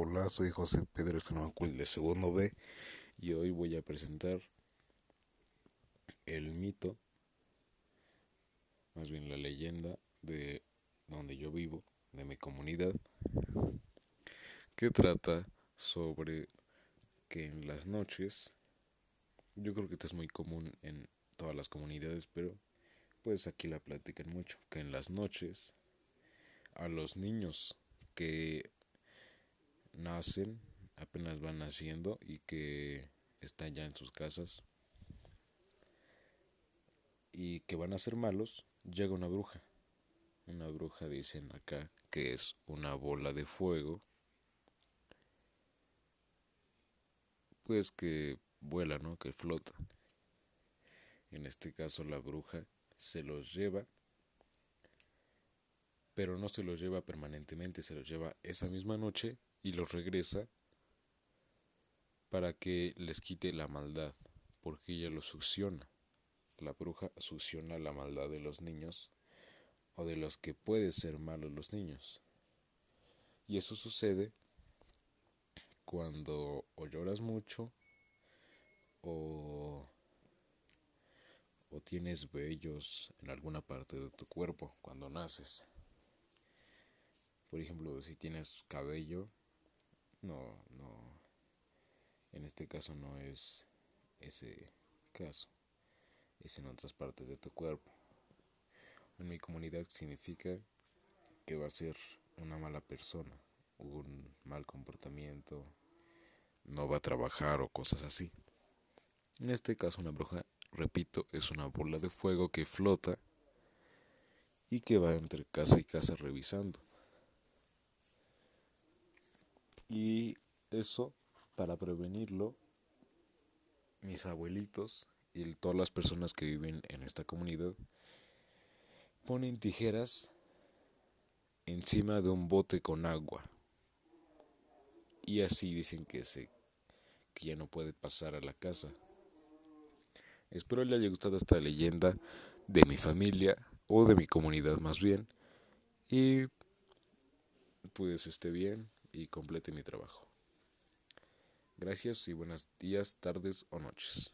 Hola, soy José Pedro Sanacuil de segundo B y hoy voy a presentar el mito, más bien la leyenda de donde yo vivo, de mi comunidad, que trata sobre que en las noches, yo creo que esto es muy común en todas las comunidades, pero pues aquí la platican mucho, que en las noches a los niños que nacen, apenas van naciendo y que están ya en sus casas y que van a ser malos, llega una bruja. Una bruja dicen acá que es una bola de fuego, pues que vuela, ¿no? Que flota. En este caso la bruja se los lleva, pero no se los lleva permanentemente, se los lleva esa misma noche y los regresa para que les quite la maldad, porque ella los succiona. La bruja succiona la maldad de los niños o de los que pueden ser malos los niños. Y eso sucede cuando o lloras mucho o, o tienes vellos en alguna parte de tu cuerpo cuando naces. Por ejemplo, si tienes cabello no, no. En este caso no es ese caso. Es en otras partes de tu cuerpo. En mi comunidad significa que va a ser una mala persona, un mal comportamiento, no va a trabajar o cosas así. En este caso una bruja, repito, es una bola de fuego que flota y que va entre casa y casa revisando. Y eso, para prevenirlo, mis abuelitos y todas las personas que viven en esta comunidad ponen tijeras encima de un bote con agua. Y así dicen que se que ya no puede pasar a la casa. Espero le haya gustado esta leyenda de mi familia o de mi comunidad más bien y pues esté bien y complete mi trabajo. Gracias y buenos días, tardes o noches.